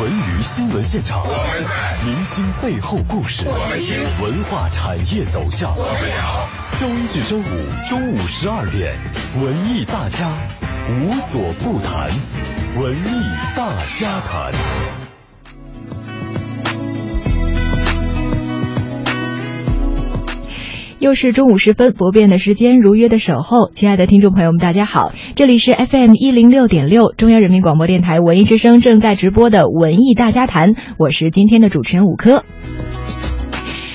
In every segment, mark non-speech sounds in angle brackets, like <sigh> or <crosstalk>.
文娱新闻现场，我们在；明星背后故事，我们听；文化产业走向，我们聊。周一至周五中午十二点，文艺大家无所不谈，文艺大家谈。又是中午时分，不变的时间，如约的守候。亲爱的听众朋友们，大家好，这里是 FM 一零六点六，中央人民广播电台文艺之声正在直播的文艺大家谈，我是今天的主持人武科。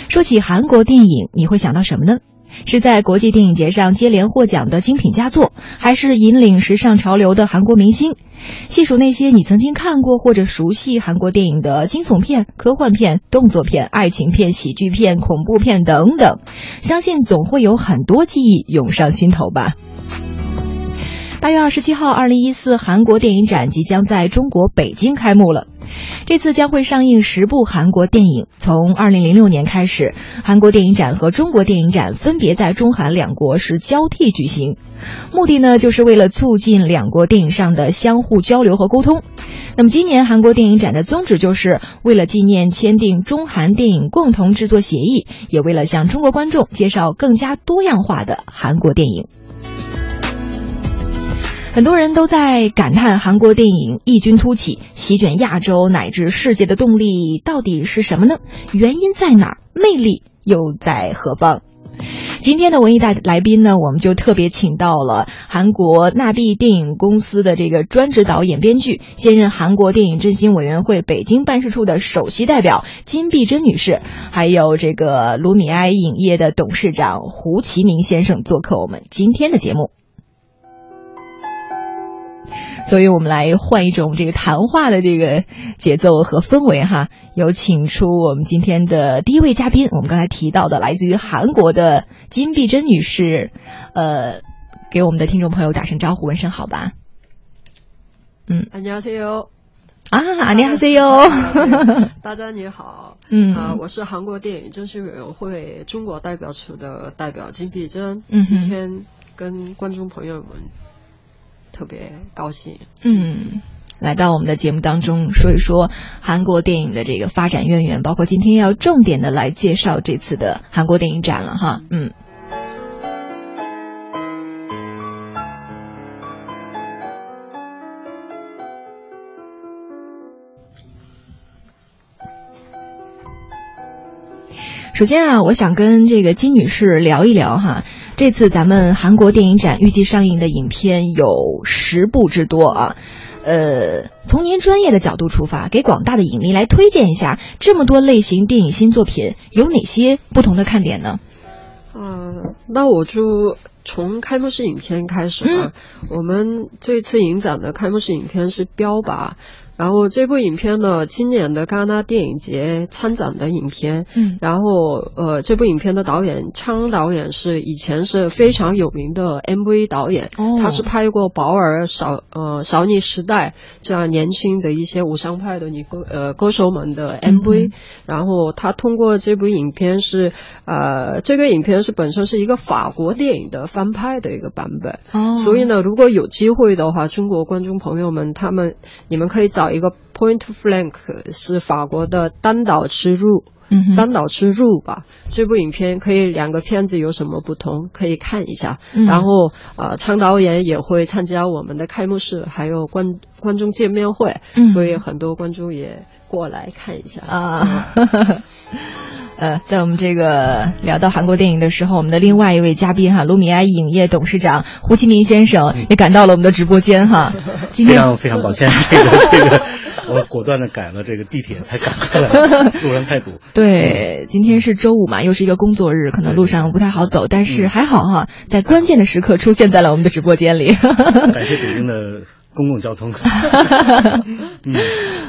说起韩国电影，你会想到什么呢？是在国际电影节上接连获奖的精品佳作，还是引领时尚潮流的韩国明星？细数那些你曾经看过或者熟悉韩国电影的惊悚片、科幻片、动作片、爱情片、喜剧片、恐怖片等等，相信总会有很多记忆涌上心头吧。八月二十七号，二零一四韩国电影展即将在中国北京开幕了。这次将会上映十部韩国电影。从二零零六年开始，韩国电影展和中国电影展分别在中韩两国是交替举行，目的呢就是为了促进两国电影上的相互交流和沟通。那么今年韩国电影展的宗旨就是为了纪念签订中韩电影共同制作协议，也为了向中国观众介绍更加多样化的韩国电影。很多人都在感叹韩国电影异军突起，席卷亚洲乃至世界的动力到底是什么呢？原因在哪儿？魅力又在何方？今天的文艺大来宾呢，我们就特别请到了韩国纳币电影公司的这个专职导演、编剧，现任韩国电影振兴委员会北京办事处的首席代表金碧珍女士，还有这个卢米埃影业的董事长胡其明先生做客我们今天的节目。所以我们来换一种这个谈话的这个节奏和氛围哈，有请出我们今天的第一位嘉宾，我们刚才提到的来自于韩国的金碧珍女士，呃，给我们的听众朋友打声招呼，问声好吧。嗯，안녕하세 요。 啊，안녕하세 요。 大家你好。嗯啊，我是韩国电影正式委员会中国代表处的代表金碧珍，嗯今天跟观众朋友们。 特别高兴，嗯，来到我们的节目当中说一说韩国电影的这个发展渊源，包括今天要重点的来介绍这次的韩国电影展了哈，嗯。首先啊，我想跟这个金女士聊一聊哈。这次咱们韩国电影展预计上映的影片有十部之多啊，呃，从您专业的角度出发，给广大的影迷来推荐一下这么多类型电影新作品有哪些不同的看点呢？嗯，那我就从开幕式影片开始吧。我们这次影展的开幕式影片是《标靶》。然后这部影片呢，今年的戛纳电影节参展的影片。嗯。然后呃，这部影片的导演昌导演是以前是非常有名的 MV 导演。哦。他是拍过《保尔少呃少女时代》这样年轻的一些武商派的女歌呃歌手们的 MV。嗯。然后他通过这部影片是呃这个影片是本身是一个法国电影的翻拍的一个版本。哦。所以呢，如果有机会的话，中国观众朋友们他们你们可以找。一个 Point Flank 是法国的单岛之路，嗯，单岛之路吧。这部影片可以两个片子有什么不同，可以看一下。然后呃，常导演也会参加我们的开幕式，还有观观众见面会，所以很多观众也过来看一下啊。<laughs> 呃，在我们这个聊到韩国电影的时候，我们的另外一位嘉宾哈，卢米埃影业董事长胡其明先生也赶到了我们的直播间哈。<laughs> 今非常非常抱歉，<laughs> 这个这个，我果断的改了这个地铁才赶过来，路上太堵。对，今天是周五嘛，又是一个工作日，可能路上不太好走，但是还好哈，在关键的时刻出现在了我们的直播间里。感谢北京的。公共交通，<laughs> 嗯，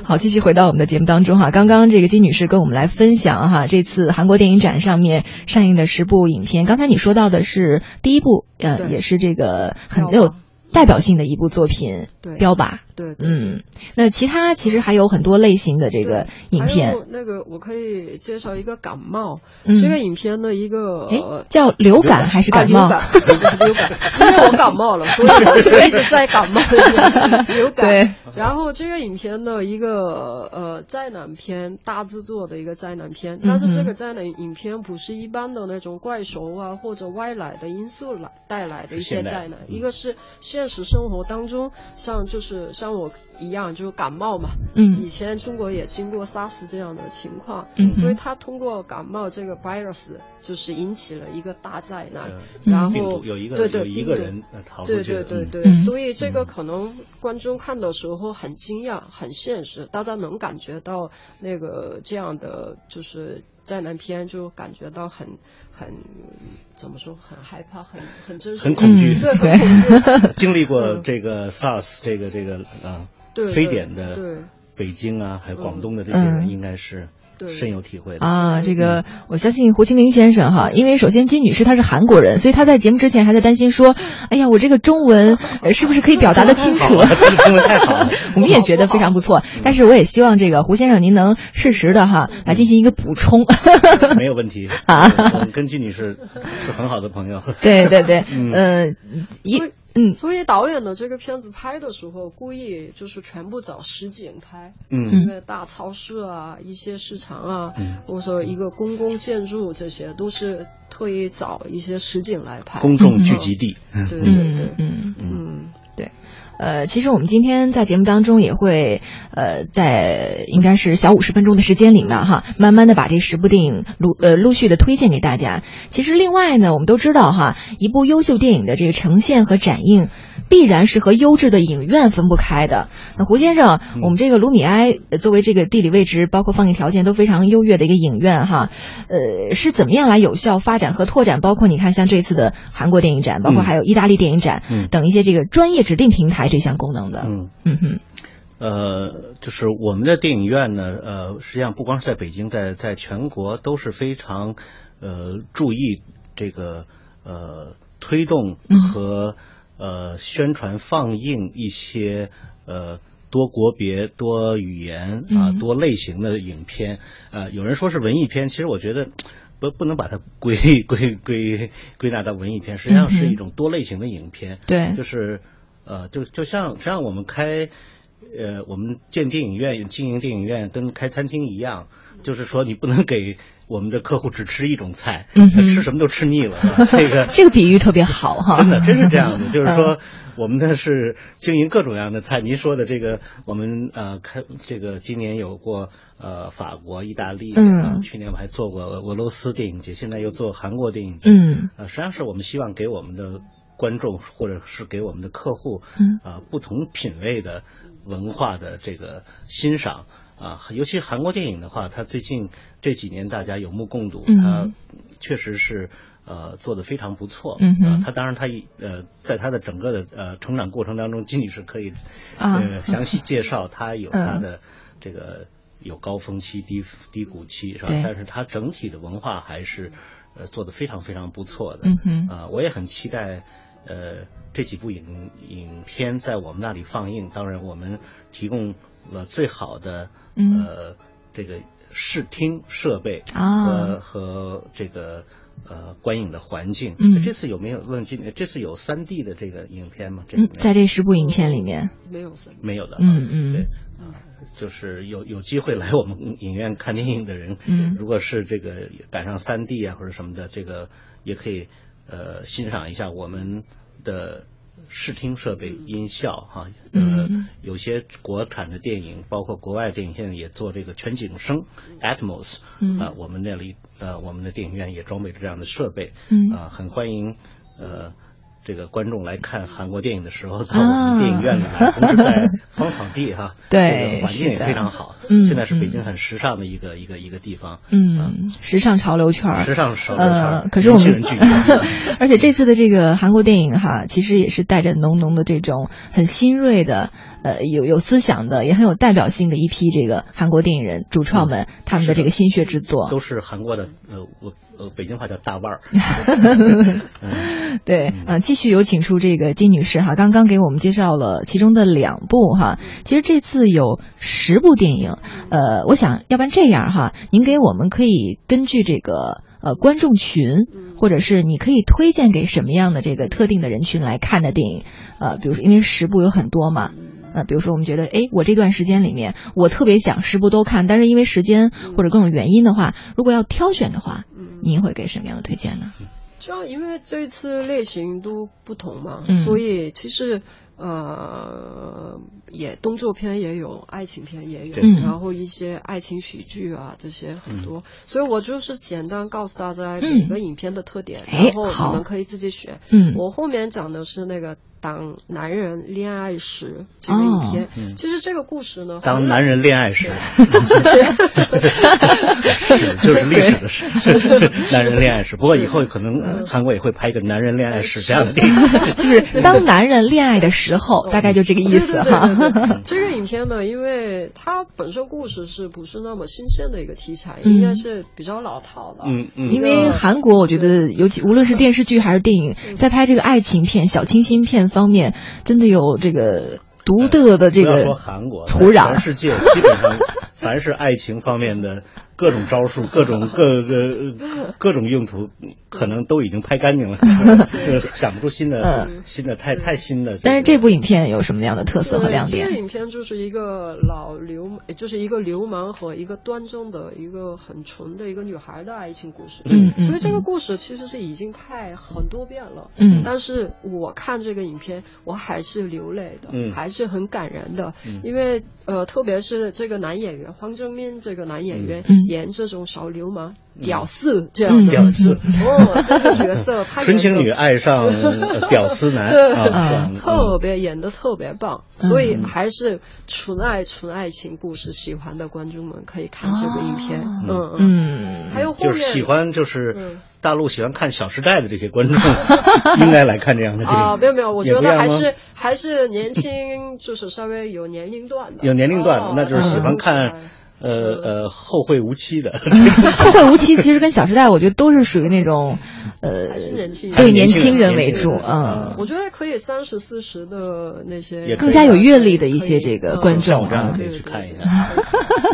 好，继续回到我们的节目当中哈。刚刚这个金女士跟我们来分享哈，这次韩国电影展上面上映的十部影片。刚才你说到的是第一部，呃，也是这个很有代表性的一部作品，对，标靶。对对嗯，那其他其实还有很多类型的这个影片。那个我可以介绍一个感冒，嗯、这个影片的一个哎叫流感还是感冒？啊、流感，流感，因为我感冒了，所以我就一直在感冒。<laughs> 流感。对。然后这个影片的一个呃灾难片，大制作的一个灾难片，但是这个灾难影片不是一般的那种怪兽啊或者外来的因素来带来的一些灾难，一个是现实生活当中，像就是像我一样就是感冒嘛，嗯，以前中国也经过 SARS 这样的情况，嗯，所以他通过感冒这个 virus 就是引起了一个大灾难，嗯、然后有一个对对有一个人逃对对对对，嗯、所以这个可能观众看的时候很惊讶，很现实，大家能感觉到那个这样的就是灾难片，就感觉到很很怎么说，很害怕，很很真实，很恐惧，对，很恐惧。经历过这个 SARS 这个这个啊非典的对。北京啊，还有广东的这些人，应该是。对深有体会的啊，这个我相信胡清明先生哈，因为首先金女士她是韩国人，所以她在节目之前还在担心说，哎呀，我这个中文是不是可以表达的清楚？中 <laughs> 文太好了，<laughs> 我们也觉得非常不错。但是我也希望这个胡先生您能适时的哈来进行一个补充。<laughs> 没有问题啊，跟金女士是很好的朋友。对对对，嗯，一。嗯，所以导演的这个片子拍的时候，故意就是全部找实景拍，嗯，因为大超市啊、一些市场啊，嗯、或者说一个公共建筑，这些都是特意找一些实景来拍，公众聚集地，嗯、对对对，嗯嗯对。呃，其实我们今天在节目当中也会，呃，在应该是小五十分钟的时间里面哈，慢慢的把这十部电影陆呃陆续的推荐给大家。其实另外呢，我们都知道哈，一部优秀电影的这个呈现和展映，必然是和优质的影院分不开的。那胡先生，我们这个卢米埃作为这个地理位置包括放映条件都非常优越的一个影院哈，呃，是怎么样来有效发展和拓展？包括你看像这次的韩国电影展，包括还有意大利电影展、嗯、等一些这个专业指定平台。这项功能的，嗯嗯哼，呃，就是我们的电影院呢，呃，实际上不光是在北京，在在全国都是非常呃注意这个呃推动和、嗯、呃宣传放映一些呃多国别、多语言啊、嗯、多类型的影片。呃，有人说是文艺片，其实我觉得不不能把它归 <laughs> 归归归纳到文艺片，实际上是一种多类型的影片。对，就是。呃，就就像实际上我们开，呃，我们建电影院、经营电影院跟开餐厅一样，就是说你不能给我们的客户只吃一种菜，嗯、吃什么都吃腻了。<laughs> 这个这个比喻特别好哈，真的真是这样的，<laughs> 就是说我们呢是经营各种各样的菜。您说的这个，我们呃开这个今年有过呃法国、意大利，嗯，去年我们还做过俄罗斯电影节，现在又做韩国电影节，嗯，呃，实际上是我们希望给我们的。观众或者是给我们的客户，嗯啊，不同品味的文化的这个欣赏啊，尤其韩国电影的话，它最近这几年大家有目共睹，嗯、它确实是呃做的非常不错。嗯啊，它当然它呃在它的整个的呃成长过程当中，经理是可以啊呃详细介绍，<laughs> 它有它嗯的这个有高峰期、低低谷期是吧？对但是它整体的文化还是呃做的非常非常不错的。嗯哼啊，我也很期待。呃，这几部影影片在我们那里放映，当然我们提供了最好的、嗯、呃这个视听设备啊和和这个呃观影的环境。嗯，这次有没有问今这次有三 D 的这个影片吗？这在这十部影片里面没有三没有的。嗯嗯对啊，就是有有机会来我们影院看电影的人，嗯，如果是这个赶上三 D 啊或者什么的，这个也可以。呃，欣赏一下我们的视听设备、音效哈。呃，嗯、有些国产的电影，包括国外电影，现在也做这个全景声 Atmos。嗯。啊、呃，我们那里呃，我们的电影院也装备了这样的设备。嗯。啊、呃，很欢迎呃。这个观众来看韩国电影的时候，到我们电影院里来，同时在芳草地哈，对，<laughs> 这个环境也非常好。嗯，现在是北京很时尚的一个一个一个地方。嗯，时尚潮流圈时尚潮流圈呃，可是我们，<laughs> 而且这次的这个韩国电影哈，其实也是带着浓浓的这种很新锐的，呃，有有思想的，也很有代表性的一批这个韩国电影人主创们，他们的这个心血之作，都是韩国的，呃，我呃，北京话叫大腕儿。<laughs> 对，嗯，继续。续有请出这个金女士哈，刚刚给我们介绍了其中的两部哈，其实这次有十部电影，呃，我想要不然这样哈，您给我们可以根据这个呃观众群，或者是你可以推荐给什么样的这个特定的人群来看的电影，呃，比如说因为十部有很多嘛。呃，比如说我们觉得，哎，我这段时间里面，我特别想十部都看，但是因为时间或者各种原因的话，如果要挑选的话，您会给什么样的推荐呢？主要因为这次类型都不同嘛，所以其实呃，也动作片也有，爱情片也有，然后一些爱情喜剧啊这些很多，所以我就是简单告诉大家每个影片的特点，然后你们可以自己选。嗯，我后面讲的是那个。当男人恋爱时这个影片，其实这个故事呢，当男人恋爱时，<laughs> 是。就是历史的事，<laughs> 男人恋爱时。不过以后可能韩国也会拍一个男人恋爱史这样的电影，<laughs> 就是当男人恋爱的时候，大概就这个意思哈。这个 <laughs> 影片呢，因为它本身故事是不是那么新鲜的一个题材，应该是比较老套的。嗯嗯。因为韩国，我觉得尤其无论是电视剧还是电影，在拍这个爱情片、小清新片。方面真的有这个独特的这个土壤，全世界基本上凡是爱情方面的。各种招数，<laughs> 各种各个 <laughs> 各种用途，可能都已经拍干净了，<laughs> 想不出新的新的太太新的。但是这部影片有什么样的特色和亮点？这个影片就是一个老流，就是一个流氓和一个端正的一个很纯的一个女孩的爱情故事。嗯嗯。所以这个故事其实是已经拍很多遍了。嗯。但是我看这个影片，我还是流泪的，嗯，还是很感人的，因为呃，特别是这个男演员黄正斌这个男演员。演这种小流氓、屌丝这样的。屌丝。哦，这个角色，<laughs> 纯情女爱上 <laughs> 屌丝男，对，特别演的特别棒，所以还是纯爱纯爱情故事喜欢的观众们可以看这个影片，嗯嗯，还有后面喜欢就是大陆喜欢看《小时代》的这些观众应该来看这样的电影啊，没有没有，我觉得还是还是年轻，就是稍微有年龄段的，有年龄段的，那就是喜欢看。呃呃，后会无期的，<laughs> 后会无期其实跟《小时代》我觉得都是属于那种，呃，对年轻人为主，嗯，我觉得可以三十四十的那些更加有阅历的一些这个观众像我这样，可以去看一下。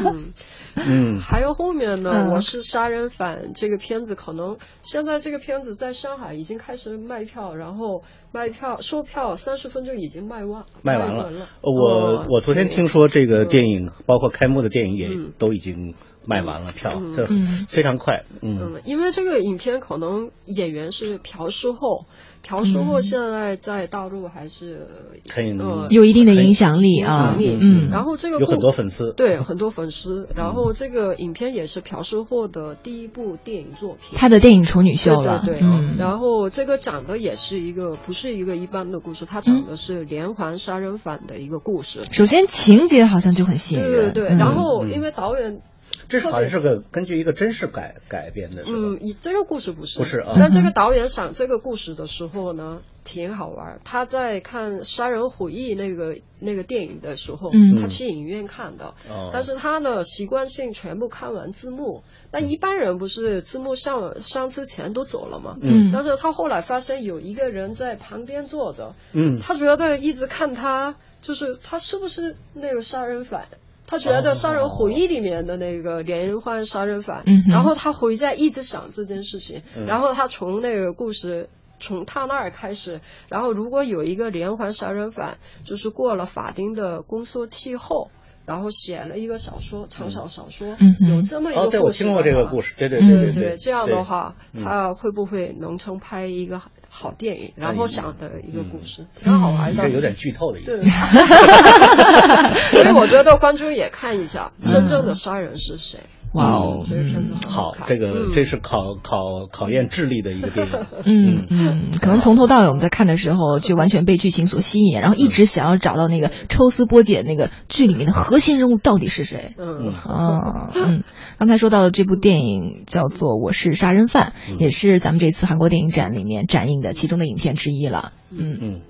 嗯，<laughs> 还有后面呢，我是杀人犯这个片子，可能现在这个片子在上海已经开始卖票，然后卖票售票三十分钟已经卖完，卖完了。我我昨天听说这个电影，包括开幕的电影也都已经卖完了票，这非常快。嗯，因为这个影片可能演员是朴树后。朴树后现在在大陆还是很有一定的影响力啊，嗯，然后这个有很多粉丝，对很多粉丝，然后这个影片也是朴树后的第一部电影作品，他的电影处女秀了，对对，然后这个讲的也是一个不是一个一般的故事，他讲的是连环杀人犯的一个故事。首先情节好像就很吸引人，对对对，然后因为导演。这好像是个根据一个真实改改编的，嗯，以这个故事不是，不是啊。但这个导演想这个故事的时候呢，挺好玩。他在看《杀人回忆》那个那个电影的时候，他去影院看的，但是他呢习惯性全部看完字幕。但一般人不是字幕上上之前都走了吗？嗯。但是他后来发现有一个人在旁边坐着，嗯，他觉得一直看他，就是他是不是那个杀人犯？他觉得《杀人回忆》里面的那个连环杀人犯，然后他回家一直想这件事情，然后他从那个故事从他那儿开始，然后如果有一个连环杀人犯，就是过了法定的公诉期后。然后写了一个小说，长小小说，有这么一个故事。哦，对，我听过这个故事，对对对对对。这样的话，他会不会能成拍一个好电影？然后想的一个故事，挺好玩的。这有点剧透的意思。<laughs> 所以我觉得观众也看一下，真正的杀人是谁。哇哦，这个片子好，这个这是考考考验智力的一个电影。嗯嗯，可能从头到尾我们在看的时候就完全被剧情所吸引，然后一直想要找到那个抽丝剥茧那个剧里面的核心人物到底是谁。嗯啊嗯，刚才说到的这部电影叫做《我是杀人犯》，也是咱们这次韩国电影展里面展映的其中的影片之一了。嗯嗯。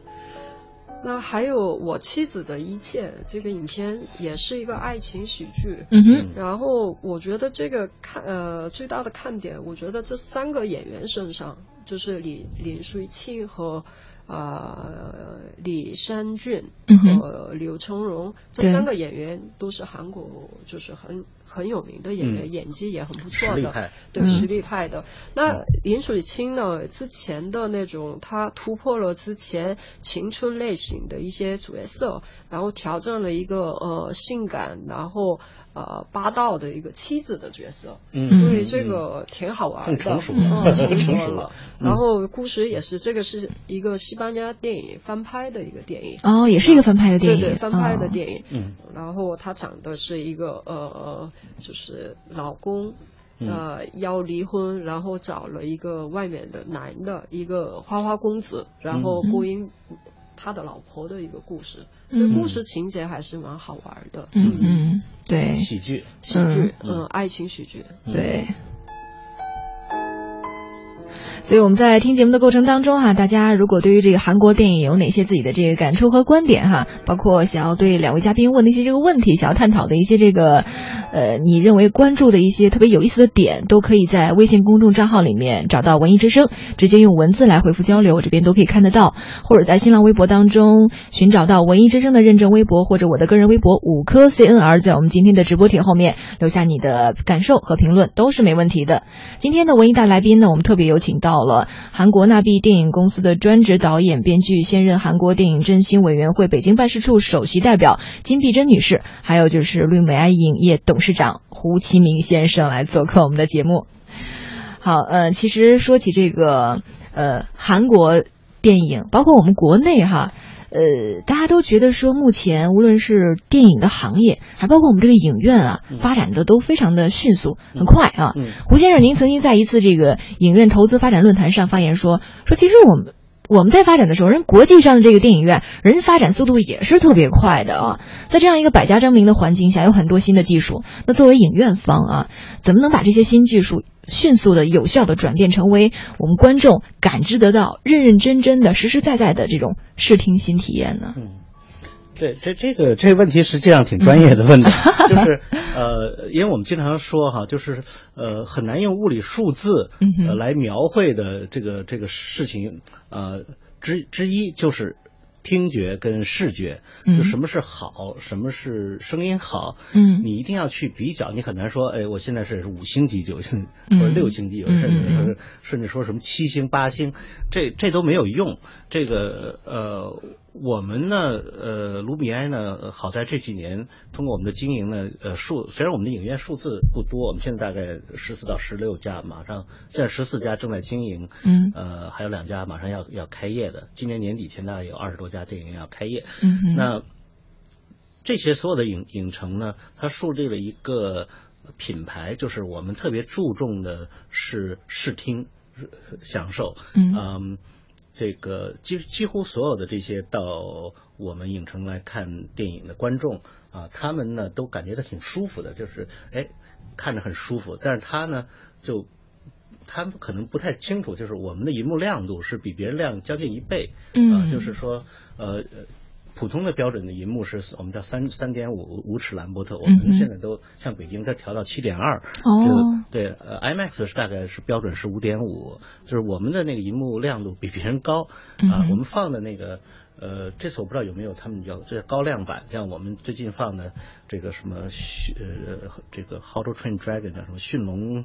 那还有我妻子的一切，这个影片也是一个爱情喜剧。嗯哼。然后我觉得这个看呃最大的看点，我觉得这三个演员身上，就是李林水清和呃李山俊嗯和刘成荣这三个演员都是韩国就是很很有名的演员，演技也很不错的，对实力派的。那林水清呢，之前的那种他突破了之前青春类型的一些角色，然后调整了一个呃性感，然后呃霸道的一个妻子的角色，嗯。所以这个挺好玩的，成熟了，成熟了。然后故事也是这个是一个西班牙电影翻拍的一个电影，哦，也是一个翻拍的电影，对对，翻拍的电影。嗯，然后他讲的是一个呃，就是。老公，呃，要离婚，然后找了一个外面的男的，一个花花公子，然后勾引他的老婆的一个故事。所以故事情节还是蛮好玩的。嗯。嗯，对，喜剧，喜剧，嗯，爱情喜剧，对。所以我们在听节目的过程当中哈，大家如果对于这个韩国电影有哪些自己的这个感触和观点哈，包括想要对两位嘉宾问的一些这个问题，想要探讨的一些这个，呃，你认为关注的一些特别有意思的点，都可以在微信公众账号里面找到文艺之声，直接用文字来回复交流，我这边都可以看得到，或者在新浪微博当中寻找到文艺之声的认证微博或者我的个人微博五颗 CNR，在我们今天的直播帖后面留下你的感受和评论都是没问题的。今天的文艺大来宾呢，我们特别有请到。到了韩国纳币电影公司的专职导演、编剧，现任韩国电影振兴委员会北京办事处首席代表金碧珍女士，还有就是绿美爱影业董事长胡其明先生来做客我们的节目。好，呃，其实说起这个呃韩国电影，包括我们国内哈。呃，大家都觉得说，目前无论是电影的行业，还包括我们这个影院啊，发展的都非常的迅速，很快啊。胡先生，您曾经在一次这个影院投资发展论坛上发言说，说其实我们。我们在发展的时候，人国际上的这个电影院，人发展速度也是特别快的啊。在这样一个百家争鸣的环境下，有很多新的技术。那作为影院方啊，怎么能把这些新技术迅速的、有效的转变成为我们观众感知得到、认认真真的、实实在在的这种视听新体验呢？这这这个这个问题实际上挺专业的问题，<laughs> 就是呃，因为我们经常说哈，就是呃很难用物理数字呃来描绘的这个这个事情呃之之一就是听觉跟视觉，就什么是好，什么是声音好，嗯，你一定要去比较，你很难说，哎，我现在是五星级、九星或者六星级，甚至说甚至说什么七星、八星，这这都没有用，这个呃。我们呢，呃，卢米埃呢，好在这几年通过我们的经营呢，呃，数虽然我们的影院数字不多，我们现在大概十四到十六家，马上现在十四家正在经营，嗯，呃，还有两家马上要要开业的，今年年底前大概有二十多家电影院要开业，嗯，那这些所有的影影城呢，它树立了一个品牌，就是我们特别注重的是视听享受，嗯。这个几几乎所有的这些到我们影城来看电影的观众啊，他们呢都感觉到挺舒服的，就是哎看着很舒服。但是他呢就他们可能不太清楚，就是我们的银幕亮度是比别人亮将近一倍，啊，就是说呃。普通的标准的银幕是我们叫三三点五五尺兰伯特，我们现在都像北京，它调到七点二。哦，对，呃，IMAX 是大概是标准是五点五，就是我们的那个银幕亮度比别人高啊。我们放的那个，呃，这次我不知道有没有他们叫这高亮版，像我们最近放的这个什么呃这个 How to Train Dragon 叫什么驯龙。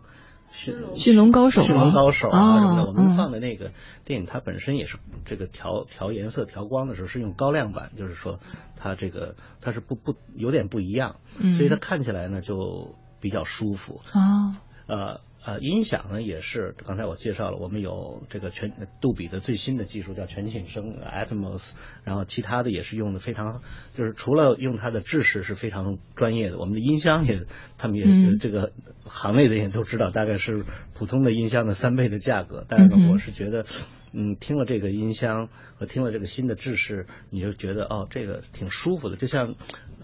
驯驯龙高手，驯龙高手啊什么的，我们放的那个电影，它本身也是这个调调颜色、调光的时候是用高亮版，就是说它这个它是不不有点不一样，所以它看起来呢就比较舒服。啊呃。呃，音响呢也是，刚才我介绍了，我们有这个全杜比的最新的技术叫全景声 Atmos，然后其他的也是用的非常，就是除了用它的制式是非常专业的，我们的音箱也，他们也这个行内的人都知道，大概是普通的音箱的三倍的价格，但是呢，我是觉得，嗯，听了这个音箱和听了这个新的制式，你就觉得哦，这个挺舒服的，就像，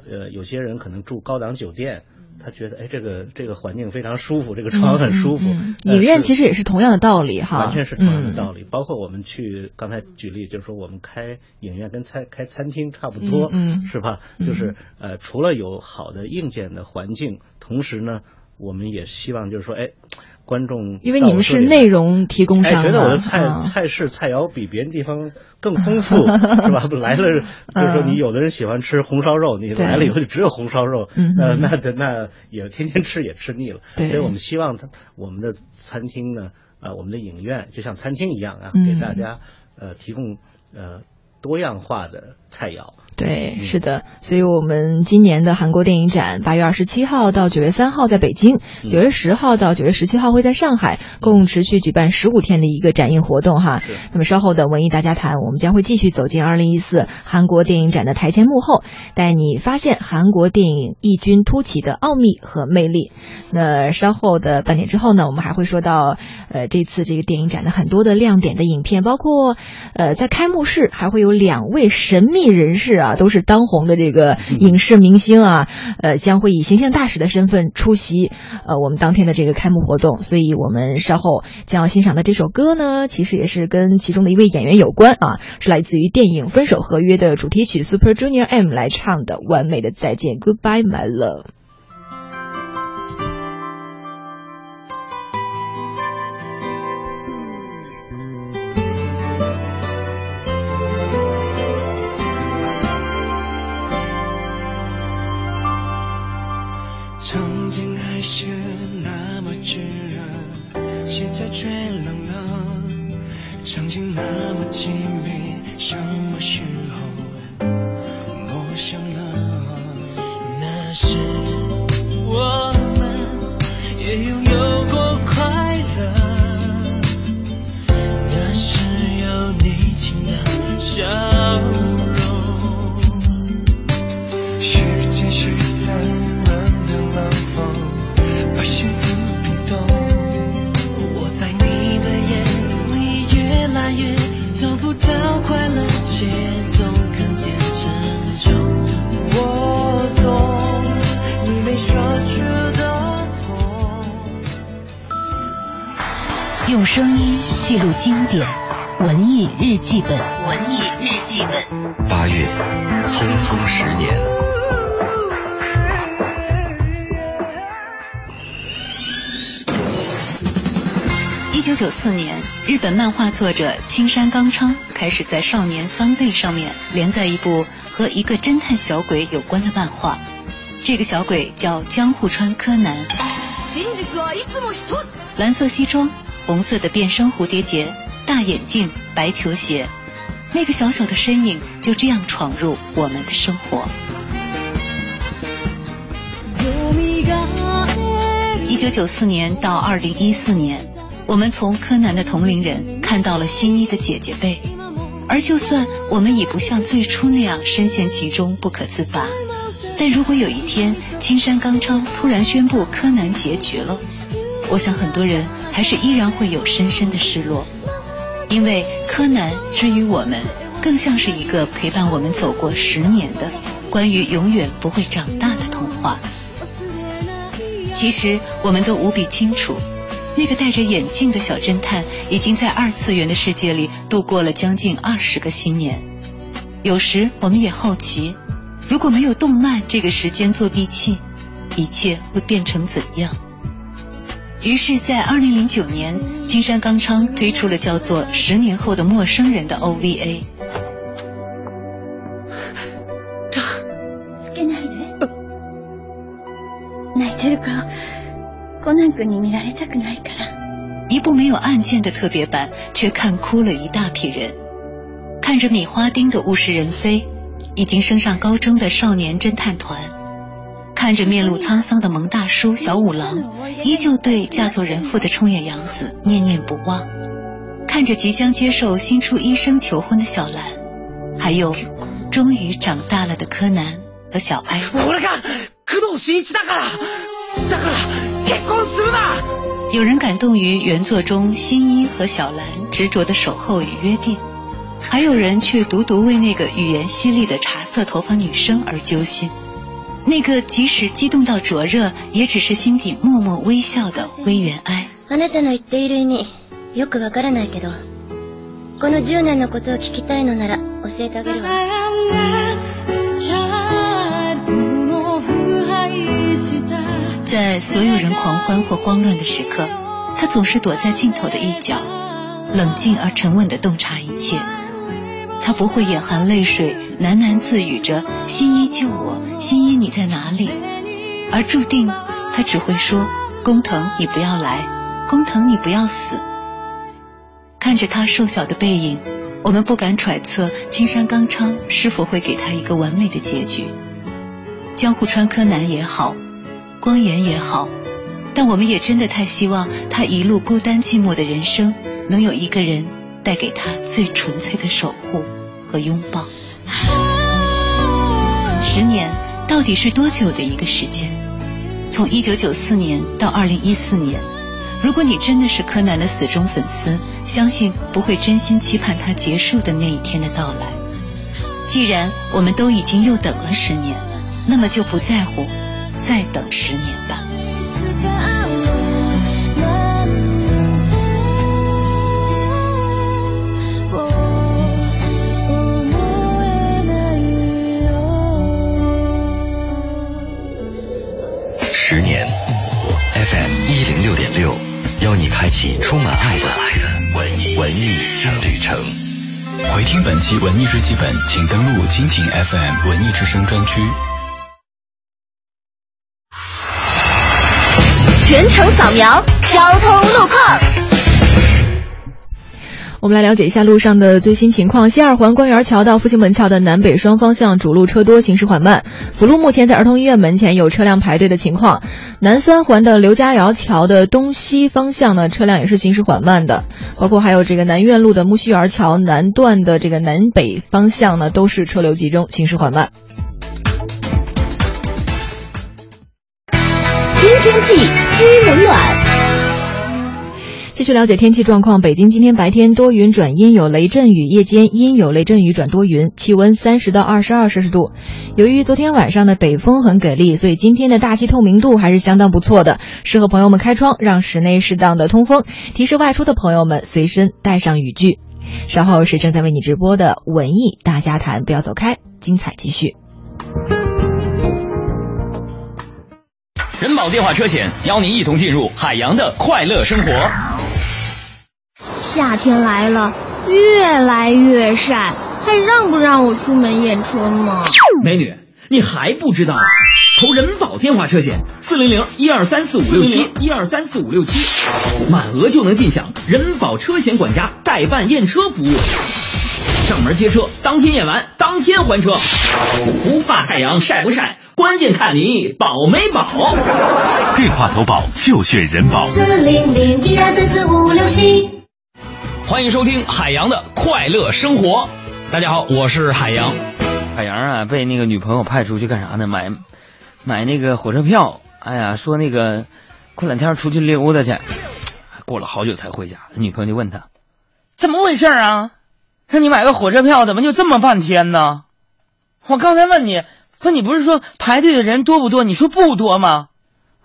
呃，有些人可能住高档酒店。他觉得，哎，这个这个环境非常舒服，这个床很舒服。影院其实也是同样的道理哈，完全是同样的道理。包括我们去刚才举例，就是说我们开影院跟餐开餐厅差不多，嗯是吧？就是呃，除了有好的硬件的环境，同时呢，我们也希望就是说，哎，<tsk> 观众因为你们是内容提供商，觉得我的菜菜式菜肴比别人地方更丰富，<laughs> 是吧？来了就是说，你有的人喜欢吃红烧肉，你来了以后就只有红烧肉，呃，那那也天天吃也吃腻了。所以我们希望他我们的餐厅呢，呃，我们的影院就像餐厅一样啊，给大家呃提供呃多样化的菜肴。对，是的，所以我们今年的韩国电影展，八月二十七号到九月三号在北京，九月十号到九月十七号会在上海，共持续举办十五天的一个展映活动哈。那么稍后的文艺大家谈，我们将会继续走进二零一四韩国电影展的台前幕后，带你发现韩国电影异军突起的奥秘和魅力。那稍后的半点之后呢，我们还会说到，呃，这次这个电影展的很多的亮点的影片，包括，呃，在开幕式还会有两位神秘人士。啊，都是当红的这个影视明星啊，呃，将会以形象大使的身份出席呃我们当天的这个开幕活动，所以我们稍后将要欣赏的这首歌呢，其实也是跟其中的一位演员有关啊，是来自于电影《分手合约》的主题曲 Super Junior M 来唱的《完美的再见》，Goodbye My Love。心里什么时候？陌生了那时我们也拥有过快乐。那是有你情的笑到快乐看见我懂你没说出的痛用声音记录经典文艺日记本。文艺日记本。八月匆匆十年。漫画作者青山刚昌开始在少年 Sunday 上面连载一部和一个侦探小鬼有关的漫画，这个小鬼叫江户川柯南。蓝色西装，红色的变身蝴蝶结，大眼镜，白球鞋，那个小小的身影就这样闯入我们的生活。一九九四年到二零一四年。我们从柯南的同龄人看到了新一的姐姐辈，而就算我们已不像最初那样深陷其中不可自拔，但如果有一天青山刚昌突然宣布柯南结局了，我想很多人还是依然会有深深的失落，因为柯南之于我们更像是一个陪伴我们走过十年的关于永远不会长大的童话。其实我们都无比清楚。那个戴着眼镜的小侦探已经在二次元的世界里度过了将近二十个新年。有时我们也好奇，如果没有动漫这个时间作弊器，一切会变成怎样？于是，在二零零九年，金山刚昌推出了叫做《十年后的陌生人》的 OVA。一部没有案件的特别版，却看哭了一大批人。看着米花町的物是人非，已经升上高中的少年侦探团；看着面露沧桑的蒙大叔小五郎，依旧对嫁作人妇的冲野洋子念念不忘；看着即将接受新出医生求婚的小兰，还有终于长大了的柯南和小哀。有人感动于原作中新一和小兰执着的守候与约定，还有人却独独为那个语言犀利的茶色头发女生而揪心。那个即使激动到灼热，也只是心底默默微笑的微原哀。あなたの言っている意味よくわからないけど、この10年のことを聞きたいのなら教えてあげるわ。 在所有人狂欢或慌乱的时刻，他总是躲在镜头的一角，冷静而沉稳地洞察一切。他不会眼含泪水喃喃自语着“新一救我，新一你在哪里”，而注定他只会说“工藤你不要来，工藤你不要死”。看着他瘦小的背影，我们不敢揣测青山刚昌是否会给他一个完美的结局。江户川柯南也好，光彦也好，但我们也真的太希望他一路孤单寂寞的人生能有一个人带给他最纯粹的守护和拥抱。十年到底是多久的一个时间？从一九九四年到二零一四年，如果你真的是柯南的死忠粉丝，相信不会真心期盼他结束的那一天的到来。既然我们都已经又等了十年。那么就不在乎，再等十年吧。十年，FM 一零六点六，邀你开启充满爱的文艺文艺新旅程。回听本期文艺日记本，请登录蜻蜓 FM 文艺之声专区。全程扫描交通路况。我们来了解一下路上的最新情况。西二环官园桥到复兴门桥的南北双方向主路车多，行驶缓慢。辅路目前在儿童医院门前有车辆排队的情况。南三环的刘家窑桥的东西方向呢，车辆也是行驶缓慢的。包括还有这个南苑路的木樨园桥南段的这个南北方向呢，都是车流集中，行驶缓慢。新天气知冷暖。继续了解天气状况。北京今天白天多云转阴，有雷阵雨；夜间阴有雷阵雨转多云，气温三十到二十二摄氏度。由于昨天晚上的北风很给力，所以今天的大气透明度还是相当不错的，适合朋友们开窗，让室内适当的通风。提示外出的朋友们随身带上雨具。稍后是正在为你直播的文艺大家谈，不要走开，精彩继续。人保电话车险邀您一同进入海洋的快乐生活。夏天来了，越来越晒，还让不让我出门验车吗？美女，你还不知道？投人保电话车险，四零零一二三四五六七一二三四五六七，满额就能尽享人保车险管家代办验车服务。上门接车，当天验完，当天还车，不怕太阳晒不晒。关键看你保没保。电话投保就选人保。四零零一二三四五六七。欢迎收听海洋的快乐生活。大家好，我是海洋。海洋啊，被那个女朋友派出去干啥呢？买买那个火车票。哎呀，说那个过两天出去溜达去。过了好久才回家，女朋友就问他怎么回事啊？让你买个火车票，怎么就这么半天呢？我刚才问你。可你不是说排队的人多不多？你说不多吗？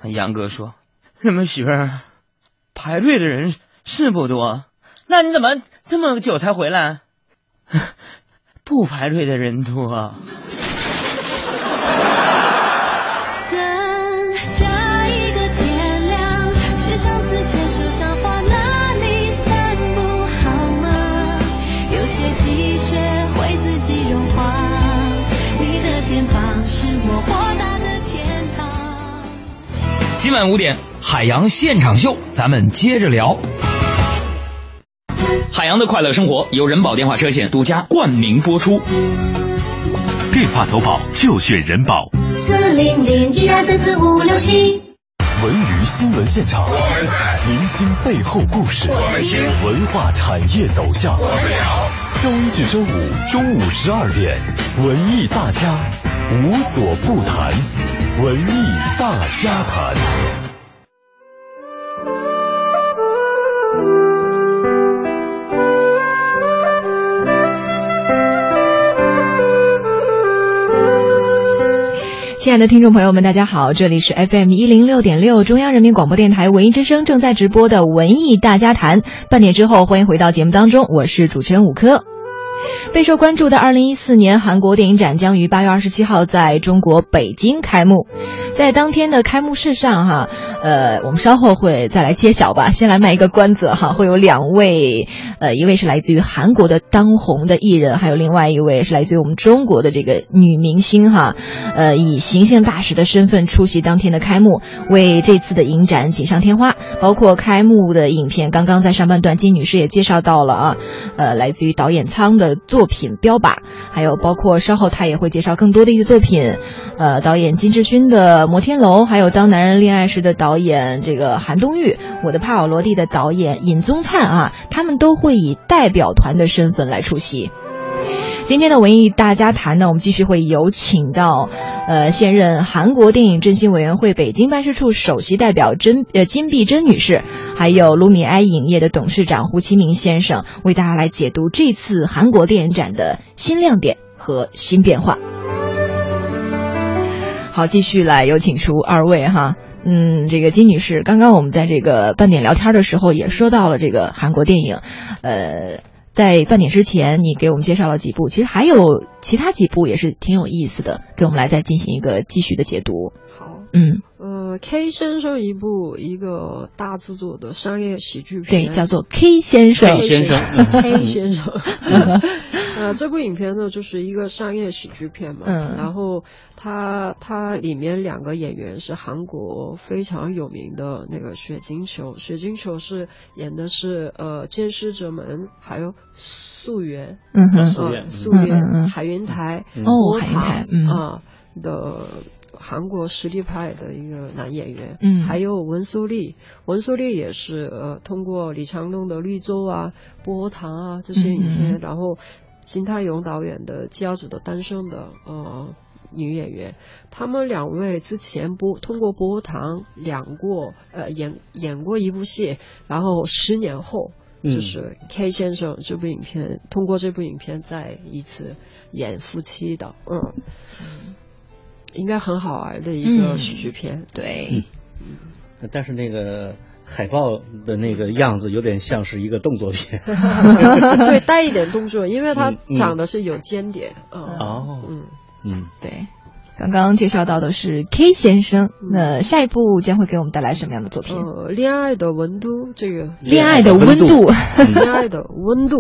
杨哥说：“什么媳妇儿，排队的人是不多，那你怎么这么久才回来？<laughs> 不排队的人多。”今晚五点，海洋现场秀，咱们接着聊。海洋的快乐生活由人保电话车险独家冠名播出。电话投保就选人保。四零零一二三四五六七。文娱新闻现场，明星背后故事，文化产业走向。周一至周五中午十二点，文艺大家无所不谈。文艺大家谈。亲爱的听众朋友们，大家好，这里是 FM 一零六点六中央人民广播电台文艺之声正在直播的文艺大家谈。半点之后，欢迎回到节目当中，我是主持人武科。备受关注的二零一四年韩国电影展将于八月二十七号在中国北京开幕。在当天的开幕式上，哈，呃，我们稍后会再来揭晓吧。先来卖一个关子哈，会有两位，呃，一位是来自于韩国的当红的艺人，还有另外一位是来自于我们中国的这个女明星哈，呃，以行宪大使的身份出席当天的开幕，为这次的影展锦上添花。包括开幕的影片，刚刚在上半段金女士也介绍到了啊，呃，来自于导演仓的作品《标靶》，还有包括稍后他也会介绍更多的一些作品，呃，导演金志勋的。摩天楼，还有《当男人恋爱时》的导演这个韩东玉，《我的帕瓦罗蒂》的导演尹宗灿啊，他们都会以代表团的身份来出席。今天的文艺大家谈呢，我们继续会有请到，呃，现任韩国电影振兴委员会北京办事处首席代表甄呃金碧珍女士，还有卢米埃影业的董事长胡其明先生，为大家来解读这次韩国电影展的新亮点和新变化。好，继续来有请出二位哈，嗯，这个金女士，刚刚我们在这个半点聊天的时候也说到了这个韩国电影，呃，在半点之前你给我们介绍了几部，其实还有其他几部也是挺有意思的，给我们来再进行一个继续的解读。好，嗯。呃，K 先生一部一个大制作的商业喜剧片，对，叫做 K 先生。K 先生，K 先生。<laughs> <laughs> 呃，这部影片呢，就是一个商业喜剧片嘛。嗯。然后它它里面两个演员是韩国非常有名的那个雪晶球，雪晶球是演的是呃监视者们，还有素媛，嗯哼，素媛，素媛，海云台，哦，海云台，啊的。韩国实力派的一个男演员，嗯，还有文素利，文素利也是呃通过李长东的《绿洲》啊、《薄荷糖》啊这些影片，然后金泰勇导演的《家族的诞生》的呃女演员，他们两位之前播通过《薄荷糖》演过呃演演过一部戏，然后十年后就是 K 先生这部影片通过这部影片再一次演夫妻的，嗯。应该很好玩的一个喜剧片，对。嗯，但是那个海报的那个样子有点像是一个动作片，<laughs> <laughs> 对，带一点动作，因为它长的是有尖点。哦，嗯嗯，对。刚刚介绍到的是 K 先生，那下一步将会给我们带来什么样的作品？呃，恋爱的温度，这个恋爱的温度，恋爱的温度，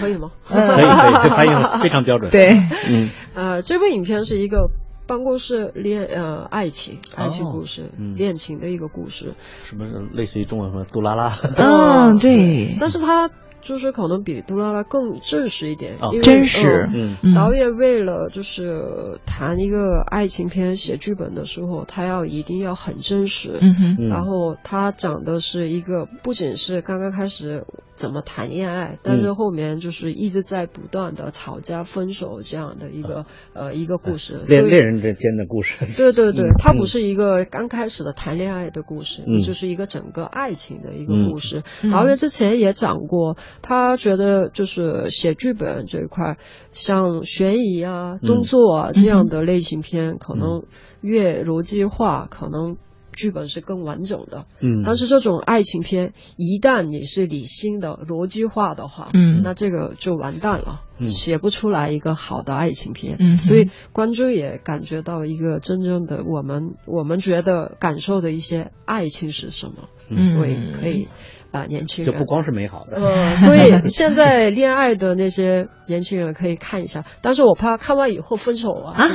可以吗？可以，可以，翻译非常标准。<laughs> 对，嗯，呃，这部影片是一个。办公室恋呃爱情爱情故事，嗯恋情的一个故事，什么类似于中文说杜拉拉？<laughs> 嗯，对，但是它。就是可能比杜拉拉更真实一点，真实。嗯，导演为了就是谈一个爱情片写剧本的时候，他要一定要很真实。嗯哼。然后他讲的是一个不仅是刚刚开始怎么谈恋爱，但是后面就是一直在不断的吵架分手这样的一个呃一个故事。恋恋人之间的故事。对对对，它不是一个刚开始的谈恋爱的故事，就是一个整个爱情的一个故事。导演之前也讲过。他觉得就是写剧本这一块，像悬疑啊、动作啊这样的类型片，可能越逻辑化，可能剧本是更完整的。嗯，但是这种爱情片，一旦你是理性的、逻辑化的话，嗯，那这个就完蛋了，写不出来一个好的爱情片。嗯，所以观众也感觉到一个真正的我们我们觉得感受的一些爱情是什么。嗯，所以可以。啊，年轻人就不光是美好的，嗯，所以现在恋爱的那些年轻人可以看一下，但是我怕看完以后分手啊。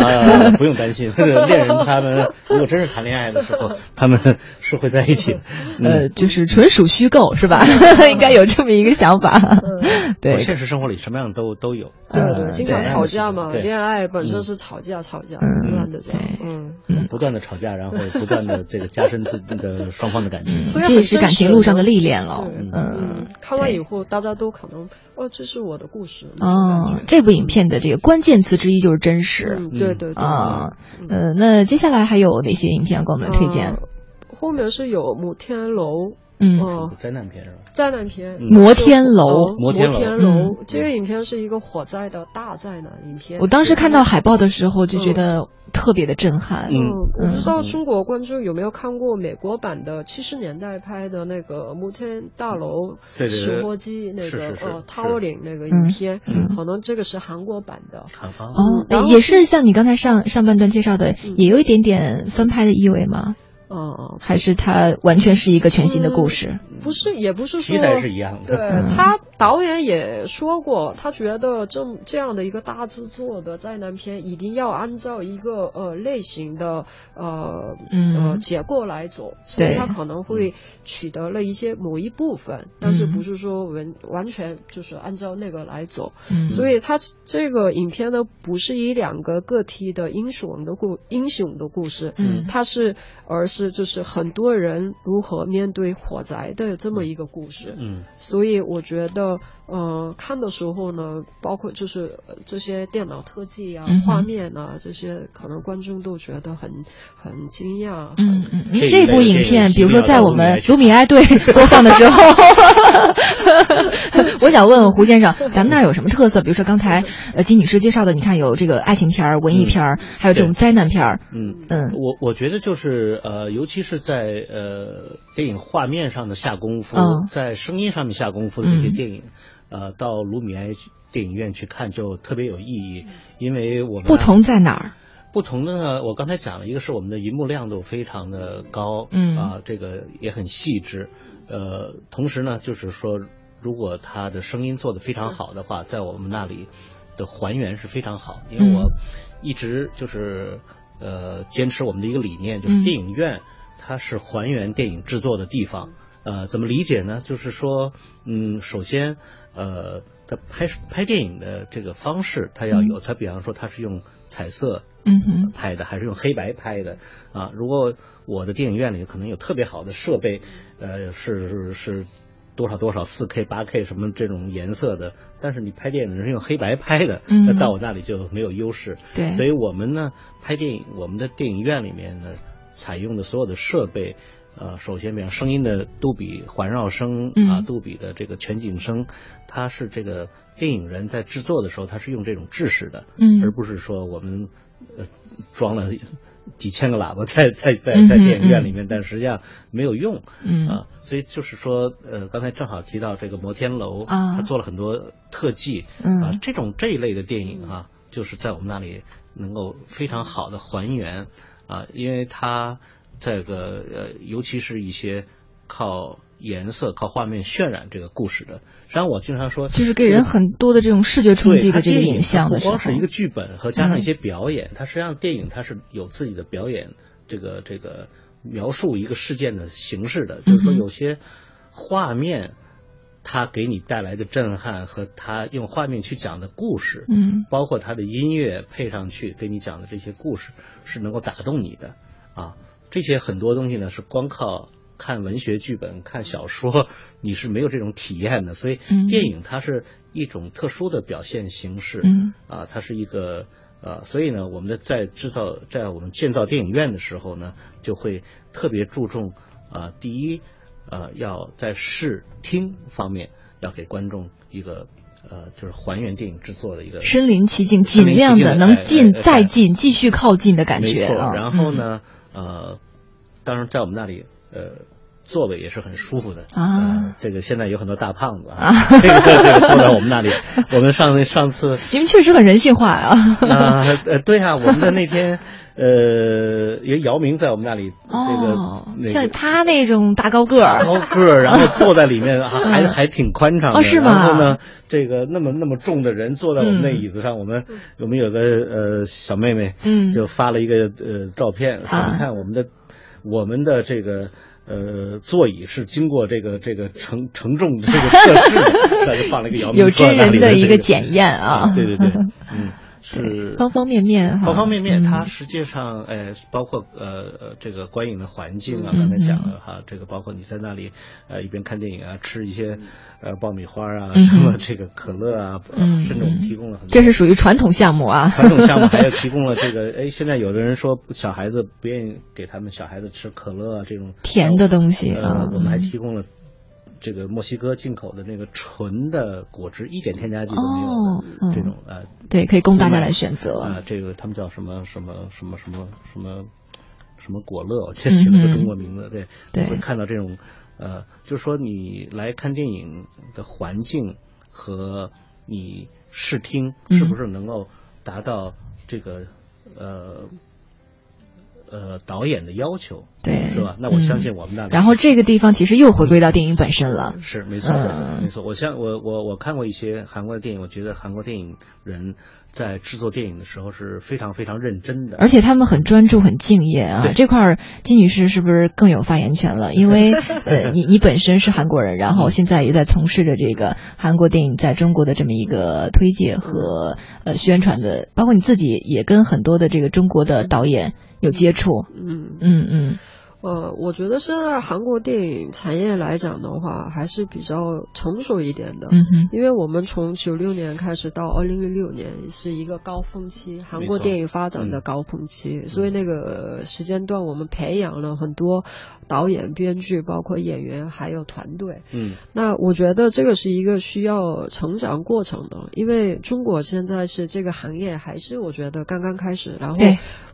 啊，<laughs> 不用担心，恋人他们如果真是谈恋爱的时候，他们是会在一起的。<laughs> 呃，就是纯属虚构是吧？<laughs> 应该有这么一个想法。对，现实生活里什么样都都有。对对，经常吵架嘛，恋爱本身是吵架，吵架不断的这样，嗯，不断的吵架，然后不断的这个加深自己的双方的感情。所以这也是感情路上的历练了。嗯，看完以后大家都可能哦，这是我的故事。哦，这部影片的这个关键词之一就是真实。对对对啊，呃，那接下来还有哪些影片给我们推荐？后面是有《摩天楼》，嗯，灾难片是吧？灾难片，摩天楼，摩天楼，这个影片是一个火灾的大灾难影片。我当时看到海报的时候就觉得特别的震撼。嗯，我不知道中国观众有没有看过美国版的七十年代拍的那个摩天大楼失火机那个呃 Towering 那个影片，可能这个是韩国版的。哦，也是像你刚才上上半段介绍的，也有一点点翻拍的意味吗？哦，还是它完全是一个全新的故事？不是，也不是说题材是一样的。对他导演也说过，他觉得这这样的一个大制作的灾难片，一定要按照一个呃类型的呃呃结构来走，所以他可能会取得了一些某一部分，但是不是说完完全就是按照那个来走。所以他这个影片呢，不是以两个个体的英雄的故英雄的故事，嗯，它是而是就是很多人如何面对火灾的。这么一个故事，嗯，所以我觉得，呃，看的时候呢，包括就是这些电脑特技啊、画面啊这些，可能观众都觉得很很惊讶。嗯嗯，这部影片，比如说在我们卢米埃队播放的时候，<laughs> 我想问问胡先生，咱们那儿有什么特色？比如说刚才呃金女士介绍的，你看有这个爱情片儿、文艺片儿，还有这种灾难片儿。嗯嗯，我我觉得就是呃，尤其是在呃电影画面上的下。功夫在声音上面下功夫的这些电影，呃，到卢米埃电影院去看就特别有意义，因为我们不同在哪儿？不同的呢，我刚才讲了一个是我们的银幕亮度非常的高，嗯啊，这个也很细致，呃，同时呢，就是说如果它的声音做的非常好的话，在我们那里的还原是非常好，因为我一直就是呃坚持我们的一个理念，就是电影院它是还原电影制作的地方。呃，怎么理解呢？就是说，嗯，首先，呃，他拍拍电影的这个方式，他要有，他比方说他是用彩色，嗯拍的，还是用黑白拍的啊？如果我的电影院里可能有特别好的设备，呃，是是是多少多少四 K、八 K 什么这种颜色的，但是你拍电影的人用黑白拍的，那到我那里就没有优势。对，所以我们呢，拍电影，我们的电影院里面呢，采用的所有的设备。呃，首先，比方声音的杜比环绕声啊，杜比的这个全景声，它是这个电影人在制作的时候，它是用这种制式的，嗯，而不是说我们呃装了几千个喇叭 <laughs> 在在在在电影院里面，但实际上没有用，嗯。啊，所以就是说，呃，刚才正好提到这个摩天楼啊，他做了很多特技，嗯。啊，这种这一类的电影啊，就是在我们那里能够非常好的还原啊，因为它。这个呃，尤其是一些靠颜色、靠画面渲染这个故事的，实际上我经常说，就是给人很多的这种视觉冲击的这个影像的不光是一个剧本和加上一些表演，它实际上电影它是有自己的表演，这个这个描述一个事件的形式的，就是说有些画面它给你带来的震撼和它用画面去讲的故事，嗯，包括它的音乐配上去给你讲的这些故事是能够打动你的啊。这些很多东西呢，是光靠看文学剧本、看小说，你是没有这种体验的。所以，电影它是一种特殊的表现形式，嗯，啊，它是一个啊，所以呢，我们的在制造在我们建造电影院的时候呢，就会特别注重啊，第一，呃，要在视听方面要给观众一个呃，就是还原电影制作的一个身临其境，尽量的能近再近，继续靠近的感觉没错。然后呢？呃，当然，在我们那里，呃，座位也是很舒服的啊。这个现在有很多大胖子啊，这个这个坐在我们那里。我们上上次 <laughs> 你们确实很人性化啊。<laughs> 啊，呃，对啊，我们的那天，呃，因为姚明在我们那里，这个像他那种大高个儿，高个儿，然后坐在里面 <laughs> 还还挺宽敞的。是吗？然后呢，这个那么那么重的人坐在我们那椅子上，我们我们有个呃小妹妹，嗯，就发了一个呃照片，说你看我们的我们的这个呃座椅是经过这个这个承承重的这个测试，<laughs> 他就放了一个姚明有真人的一个检验啊。对对对，嗯。是方方面面哈，方方面面，嗯。它实际上，哎，包括呃呃这个观影的环境啊，嗯刚才讲了哈，这个包括你在那里呃一边看电影啊，吃一些呃爆米花啊，嗯什么这个可乐啊，嗯甚至我们提供了很多。这是属于传统项目啊，<laughs> 传统项目，还有提供了这个，哎，现在有的人说小孩子不愿意给他们小孩子吃可乐啊这种甜的东西啊呃，我们还嗯提供了这个墨西哥进口的那个纯的果汁，一点添加剂都没有的、哦嗯。这种呃，对可以供大家来选择。啊、这个他们叫什么什么什么什么什么什么果乐，我记得起了嗯个中国名字，对，对。你会看到这种呃，就是说你来看电影的环境和你视听嗯。是不是能够达到这个呃。呃，导演的要求，对是吧？那我相信嗯我们那里、然后这个地方其实又回归到电影本身了，是没错，嗯没错。我像我我我看过一些韩国的电影，我觉得韩国电影人在制作电影的时候是非常非常认真的，而且他们很专注、很敬业啊。这块儿金女士是不是更有发言权了？因为 <laughs> 呃，你你本身是韩国人，然后现在也在从事着这个韩国电影在中国的这么一个推介和呃宣传的，包括你自己也跟很多的这个中国的导演有接触。嗯嗯嗯。呃，我觉得现在韩国电影产业来讲的话，还是比较成熟一点的。嗯哼，因为我们从九六年开始到二零零六年是一个高峰期，韩国电影发展的高峰期，嗯、所以那个时间段我们培养了很多导演、编剧，包括演员还有团队。嗯，那我觉得这个是一个需要成长过程的，因为中国现在是这个行业还是我觉得刚刚开始，然后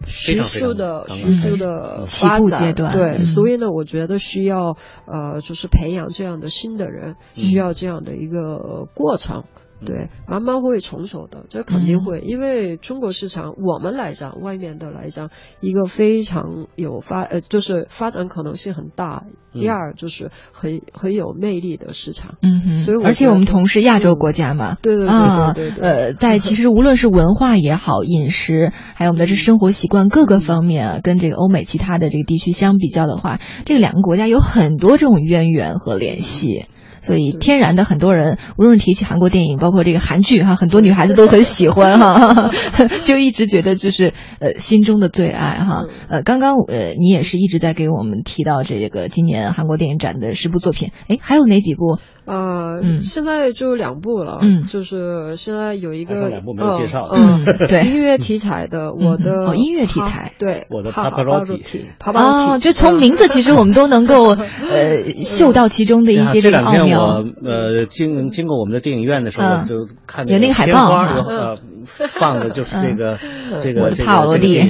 徐速的徐速的发展。阶段对，嗯、所以呢，我觉得需要呃，就是培养这样的新的人，嗯、需要这样的一个过程。对，慢慢会成熟的，这肯定会，嗯、因为中国市场，我们来讲，外面的来讲，一个非常有发呃，就是发展可能性很大。第二就是很很有魅力的市场。嗯哼，所以而且我们同是亚洲国家嘛，对对啊，对对对。呃，在其实无论是文化也好，饮食，还有我们的这生活习惯各个方面啊，跟这个欧美其他的这个地区相比较的话，这个两个国家有很多这种渊源和联系。所以天然的很多人，无论提起韩国电影，包括这个韩剧哈，很多女孩子都很喜欢哈，<laughs> 就一直觉得就是呃心中的最爱哈。呃，刚刚呃你也是一直在给我们提到这个今年韩国电影展的十部作品，哎，还有哪几部？呃，嗯。现在就两部了，嗯，就是现在有一个两部没有介绍，嗯，对，<laughs> 音乐题材的，我的哦，音乐题材，对，我的 Pavarotti，哦，就从名字其实我们都能够呃嗅到其中的一些这个奥妙。我呃经经过我们的电影院的时候，就看有那个海报，呃放的就是这个这个这个帕瓦罗蒂，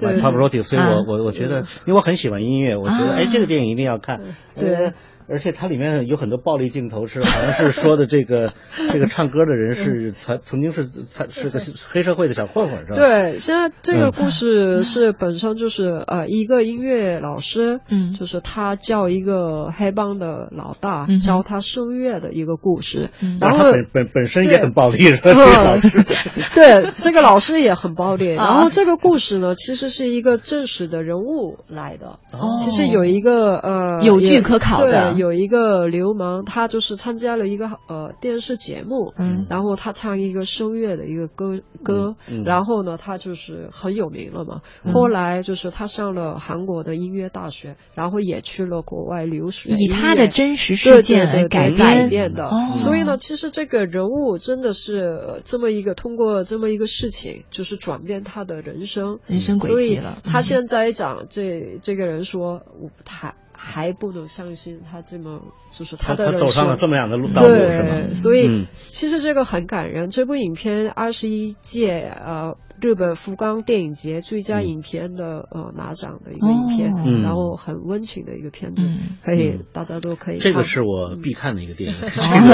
对。帕瓦罗蒂，所以我我我觉得，因为我很喜欢音乐，我觉得哎这个电影一定要看，对。而且它里面有很多暴力镜头，是好像是说的这个 <laughs> 这个唱歌的人是曾曾经是曾是个黑社会的小混混，是吧？对，现在这个故事是本身就是呃一个音乐老师，嗯，就是他叫一个黑帮的老大嗯教他声乐的一个故事，嗯然后本本本身也很暴力，是吧？<laughs> 对，这个老师也很暴力。<laughs> 啊然后这个故事呢，其实是一个真实的人物来的，哦其实有一个呃有据可考的。有一个流氓，他就是参加了一个呃电视节目，嗯，然后他唱一个声乐的一个歌歌，嗯、然后呢，他就是很有名了嘛。嗯、后来就是他上了韩国的音乐大学，然后也去了国外留学，以他的真实事件改编编的。哦、所以呢，其实这个人物真的是这么一个通过这么一个事情，就是转变他的人生人生轨迹了。他现在讲这这个人说，我他。还不能相信他这么就是他的他走上了这么样的路道路是吧？所以、嗯、其实这个很感人。这部影片二十一届呃日本福冈电影节最佳影片的、嗯、呃拿奖的一个影片，哦、然后很温情的一个片子，嗯、可以、大家都可以。这个是我必看的一个电影，<laughs> 嗯、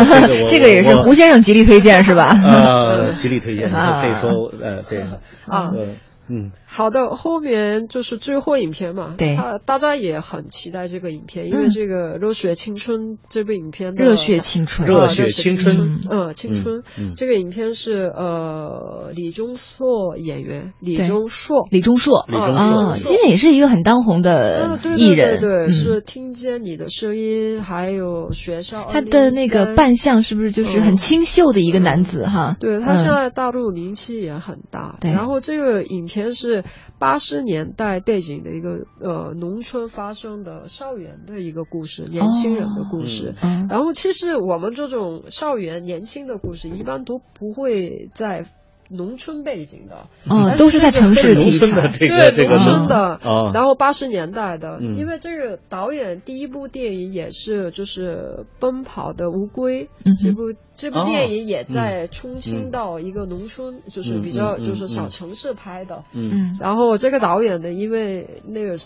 这个 <laughs> 这个也是胡先生极力推荐是吧？呃，极力推荐，<laughs> 可以说呃这个啊。呃嗯，好的，后面就是最后影片嘛，对，大家也很期待这个影片，因为这个《热血青春》这部影片，热血青春，热血青春，嗯，青春，这个影片是呃李钟硕演员，李钟硕，李钟硕，啊，现在也是一个很当红的艺人，对，是听见你的声音，还有学校，他的那个扮相是不是就是很清秀的一个男子哈？对他现在大陆名气也很大，然后这个影片。片是八十年代背景的一个呃农村发生的校园的一个故事，年轻人的故事。然后其实我们这种校园年轻的故事，一般都不会在。农村背景的，嗯，都是在城市农村的这个对农村的，然后八十年代的，因为这个导演第一部电影也是就是《奔跑的乌龟》，这部这部电影也在重庆到一个农村，就是比较就是小城市拍的，嗯，然后这个导演呢因为那个。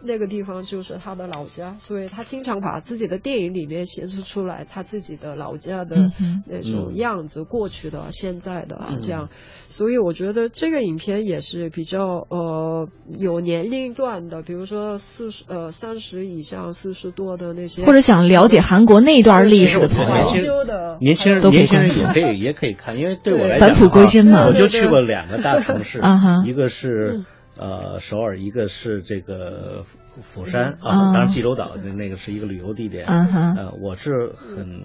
那个地方就是他的老家，所以他经常把自己的电影里面显示出来他自己的老家的那种样子，过去的、现在的啊，这样。所以我觉得这个影片也是比较呃有年龄段的，比如说四十呃三十以上、四十多的那些，或者想了解韩国那段历史的朋友，年轻人年轻人也可以也可以看，因为对我来讲，返璞归真嘛，我就去过两个大城市，一个是。呃，首尔一个是这个釜山啊，当然济州岛的那个是一个旅游地点。呃，我是很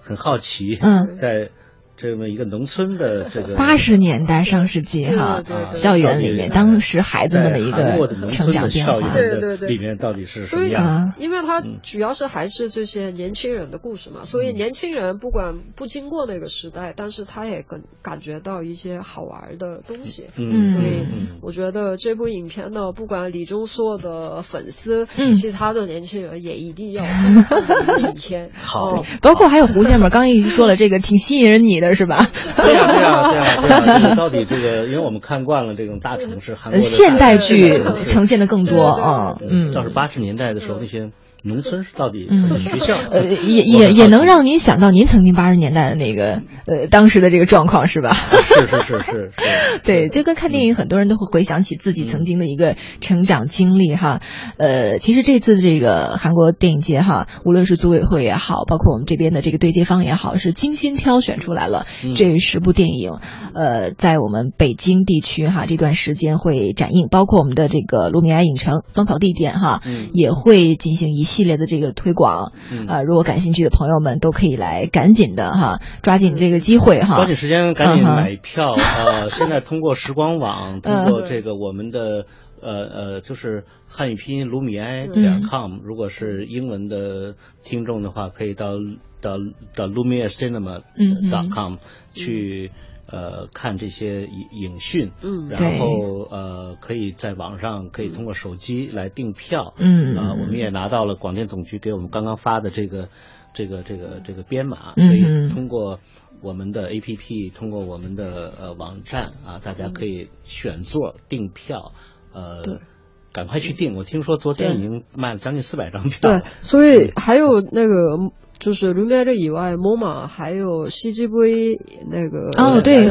很好奇，在。这么一个农村的 <laughs> 这个八十年代上世纪哈，校园里面当时孩子们的一个成长变化，对对对，里面到底是什么样子？因为它主要是还是这些年轻人的故事嘛，所以年轻人不管不经过那个时代，但是他也感感觉到一些好玩的东西。嗯，所以我觉得这部影片呢，不管李钟硕的粉丝，其他的年轻人也一定要看影片。<laughs> 好，包括还有胡先生，刚刚已经说了，这个挺吸引人你的。是吧？<laughs> 对呀，对呀，对呀，对呀。到底这个，因为我们看惯了这种大城市，韩国现代剧呈现的更多啊。嗯，倒是八十年代的时候那些。农村是到底学校？呃，也也也能让您想到您曾经八十年代的那个呃当时的这个状况是吧？是是是是。<laughs> 对，就跟看电影，很多人都会回想起自己曾经的一个成长经历哈。呃，其实这次这个韩国电影节哈，无论是组委会也好，包括我们这边的这个对接方也好，是精心挑选出来了这十部电影。呃，在我们北京地区哈，这段时间会展映，包括我们的这个卢米埃影城芳草地点哈，也会进行一。系列的这个推广，啊，如果感兴趣的朋友们都可以来赶紧的哈，抓紧这个机会哈，抓紧时间赶紧买票 <laughs> 呃！现在通过时光网，通过这个我们的呃呃，就是汉语拼音卢米埃点 com，如果是英文的听众的话，可以到到到 lumiacinema dot com 去。呃，看这些影影讯，嗯，然后呃，可以在网上可以通过手机来订票，嗯，啊，我们也拿到了广电总局给我们刚刚发的这个这个这个这个编码，所以通过我们的 A P P，通过我们的呃网站啊，大家可以选座订票，呃，赶快去订。我听说昨天已经卖了将近四百张票，对，所以还有那个。就是卢米埃以外，，MoMA 还有 CGV 那个哦，对，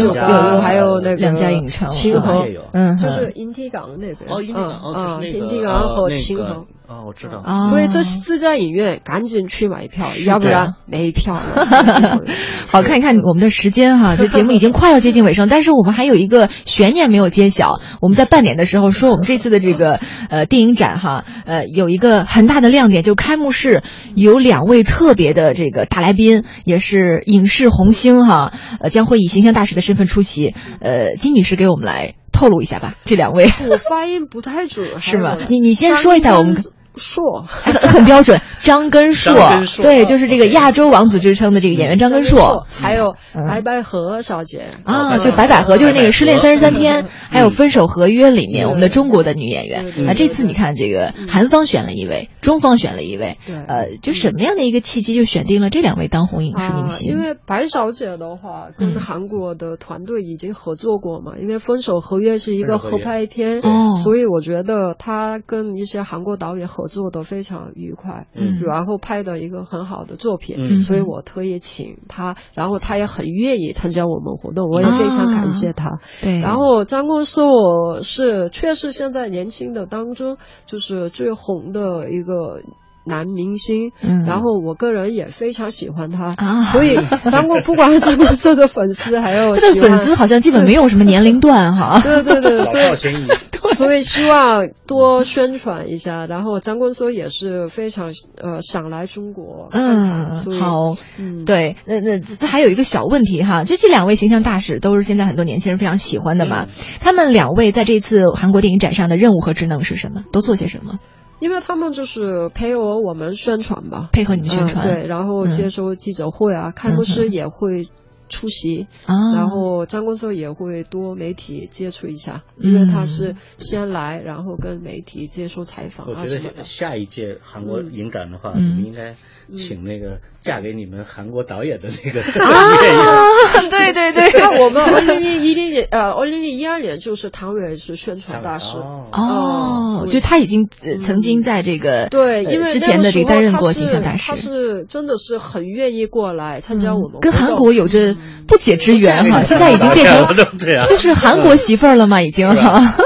有有还有那个两家影城，清河，嗯，就是银堤港那边哦，银堤港，银堤港和秦河。啊，我知道。所以这四家影院赶紧去买票，要不然没票了。<laughs> <laughs> 好，看一看我们的时间哈，这节目已经快要接近尾声，但是我们还有一个悬念没有揭晓。我们在半点的时候说，我们这次的这个呃电影展哈，呃有一个很大的亮点，就开幕式有两位特别的这个大来宾，也是影视红星哈，呃将会以形象大使的身份出席。呃，金女士给我们来透露一下吧，这两位。我发音不太准，是吗？你你先说一下我们。硕 <laughs> 很标准，张根硕，对，就是这个亚洲王子之称的这个演员张根硕，还有白百合小姐啊，就白百合，就是那个《失恋三十三天》，还有《分手合约》里面我们的中国的女演员。啊，这次你看这个韩方选了一位，中方选了一位，对，呃，就什么样的一个契机就选定了这两位当红影视明星？因为白小姐的话跟韩国的团队已经合作过嘛，因为《分手合约》是一个合拍片，哦，所以我觉得她跟一些韩国导演合。合作的非常愉快，嗯然后拍的一个很好的作品，嗯所以我特意请他，然后他也很愿意参加我们活动，我也非常感谢他。对，然后张国硕是确实现在年轻的当中就是最红的一个。男明星，嗯然后我个人也非常喜欢他，啊所以张国不管是张国色的粉丝，还有 <laughs> 他的粉丝好像基本没有什么年龄段哈。对 <laughs> 对对，所以。<laughs> 所以希望多宣传一下。然后张国硕也是非常呃想来中国嗯，好，嗯，对，那那这还有一个小问题哈，就这两位形象大使都是现在很多年轻人非常喜欢的嘛。他们两位在这次韩国电影展上的任务和职能是什么？都做些什么？因为他们就是配合我们宣传吧，配合你们宣传。嗯对，然后接收记者会啊，开幕式也会出席，啊，然后张国硕也会多媒体接触一下，嗯。因为他是先来，然后跟媒体接受采访我觉啊什么的。得下一届韩国影展的话，嗯。你们应该请那个嫁给你们韩国导演的那个啊，<laughs> 对对对，那我们 <laughs> 二零一零年呃，二零一二年就是唐伟是宣传大使。哦。哦，就他已经呃曾经在这个对，呃因为之前的这个时候担任过形象大他，是真的是很愿意过来参加我们、嗯跟韩国有着不解之缘哈，嗯。现在已经变成 <laughs> 对啊，就是韩国媳妇儿了嘛，已经哈。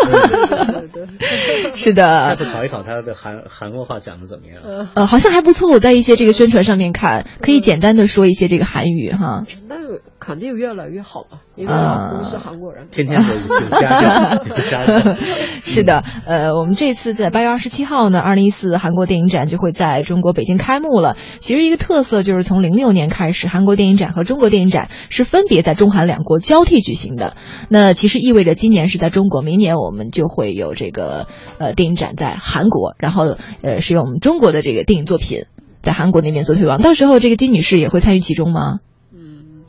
<laughs> 是的，下次考一考他的韩韩国话讲的怎么样？呃，好像还不错。我在一些这个宣传上面看，可以简单的说一些这个韩语哈。那肯定越来越好吧，因为啊老公是韩国人。天天有有家教，有家教。<laughs> 是的，呃，我们这次在八月二十七号呢，二零一四韩国电影展就会在中国北京开幕了。其实一个特色就是从零六年开始，韩国电影展和中国电影展是分别在中韩两国交替举行的。那其实意味着今年是在中国，明年我们就会有这个呃电影展在韩国，然后呃是用我们中国的这个电影作品在韩国那边做推广。到时候这个金女士也会参与其中吗？嗯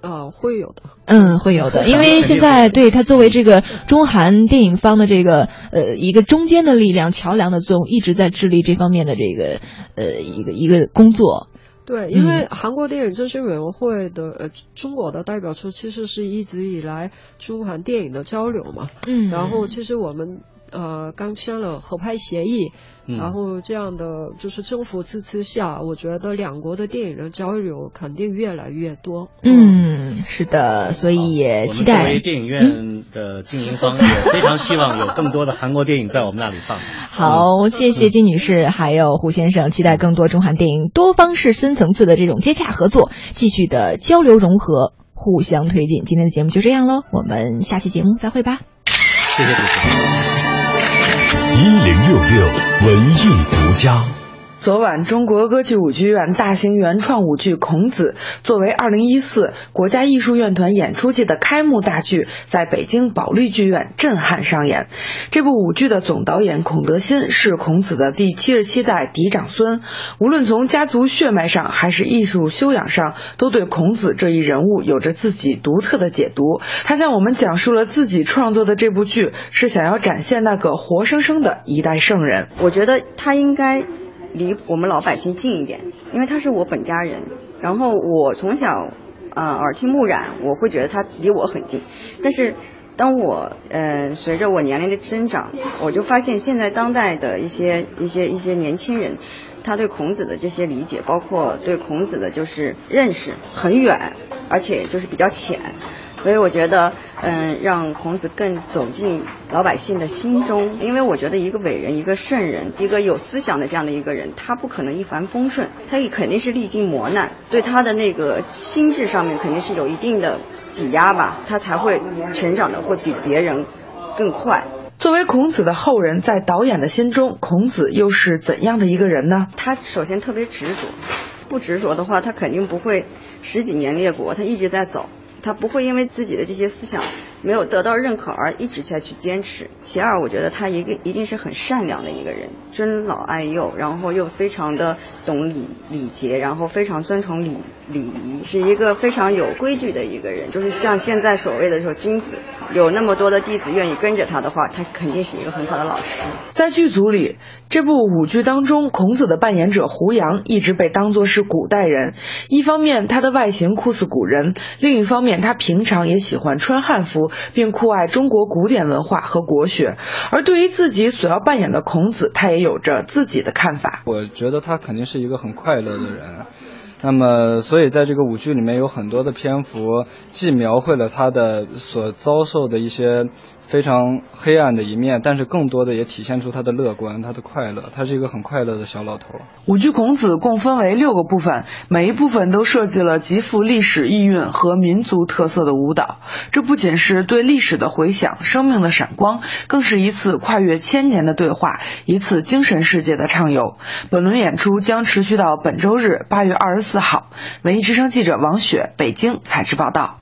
啊，会有的。嗯，会有的，因为现在对他作为这个中韩电影方的这个呃一个中间的力量、桥梁的作用，一直在致力这方面的这个呃一个一个工作。对，因为韩国电影振兴委员会的呃中国的代表处其实是一直以来中韩电影的交流嘛，嗯。然后其实我们呃刚签了合拍协议，嗯然后这样的就是政府支持下，我觉得两国的电影的交流肯定越来越多。嗯，是的，所以也期我们作为待。电影院的经营方，也非常希望有更多的韩国电影在我们那里放。<laughs> 好，谢谢金女士，还有胡先生，期待更多中韩电影多方式、深层次的这种接洽合作，继续的交流融合，互相推进。今天的节目就这样喽，我们下期节目再会吧。谢谢主持人。一零六六文艺独家。昨晚，中国歌剧舞剧院大型原创舞剧《孔子》作为二零一四国家艺术院团演出季的开幕大剧，在北京保利剧院震撼上演。这部舞剧的总导演孔德新是孔子的第七十七代嫡长孙，无论从家族血脉上还是艺术修养上，都对孔子这一人物有着自己独特的解读。他向我们讲述了自己创作的这部剧是想要展现那个活生生的一代圣人。我觉得他应该离我们老百姓近一点，因为他是我本家人。然后我从小，呃，耳听目染，我会觉得他离我很近。但是，当我呃随着我年龄的增长，我就发现现在当代的一些一些一些年轻人，他对孔子的这些理解，包括对孔子的就是认识很远，而且就是比较浅。所以我觉得，嗯，让孔子更走进老百姓的心中，因为我觉得一个伟人、一个圣人、一个有思想的这样的一个人，他不可能一帆风顺，他也肯定是历经磨难，对他的那个心智上面肯定是有一定的挤压吧，他才会成长的会比别人更快。作为孔子的后人，在导演的心中，孔子又是怎样的一个人呢？他首先特别执着，不执着的话，他肯定不会十几年列国，他一直在走。他不会因为自己的这些思想没有得到认可而一直在去坚持。其二，我觉得他一个一定是很善良的一个人，尊老爱幼，然后又非常的懂礼礼节，然后非常尊崇礼礼仪，是一个非常有规矩的一个人。就是像现在所谓的说君子，有那么多的弟子愿意跟着他的话，他肯定是一个很好的老师。在剧组里，这部舞剧当中，孔子的扮演者胡杨一直被当作是古代人。一方面，他的外形酷似古人；另一方面，他平常也喜欢穿汉服，并酷爱中国古典文化和国学。而对于自己所要扮演的孔子，他也有着自己的看法。我觉得他肯定是一个很快乐的人。那么，所以在这个舞剧里面有很多的篇幅，既描绘了他的所遭受的一些。非常黑暗的一面，但是更多的也体现出他的乐观，他的快乐。他是一个很快乐的小老头。舞剧《孔子》共分为六个部分，每一部分都设计了极富历史意蕴和民族特色的舞蹈。这不仅是对历史的回响、生命的闪光，更是一次跨越千年的对话，一次精神世界的畅游。本轮演出将持续到本周日八月二十四号。文艺之声记者王雪北京采制报道。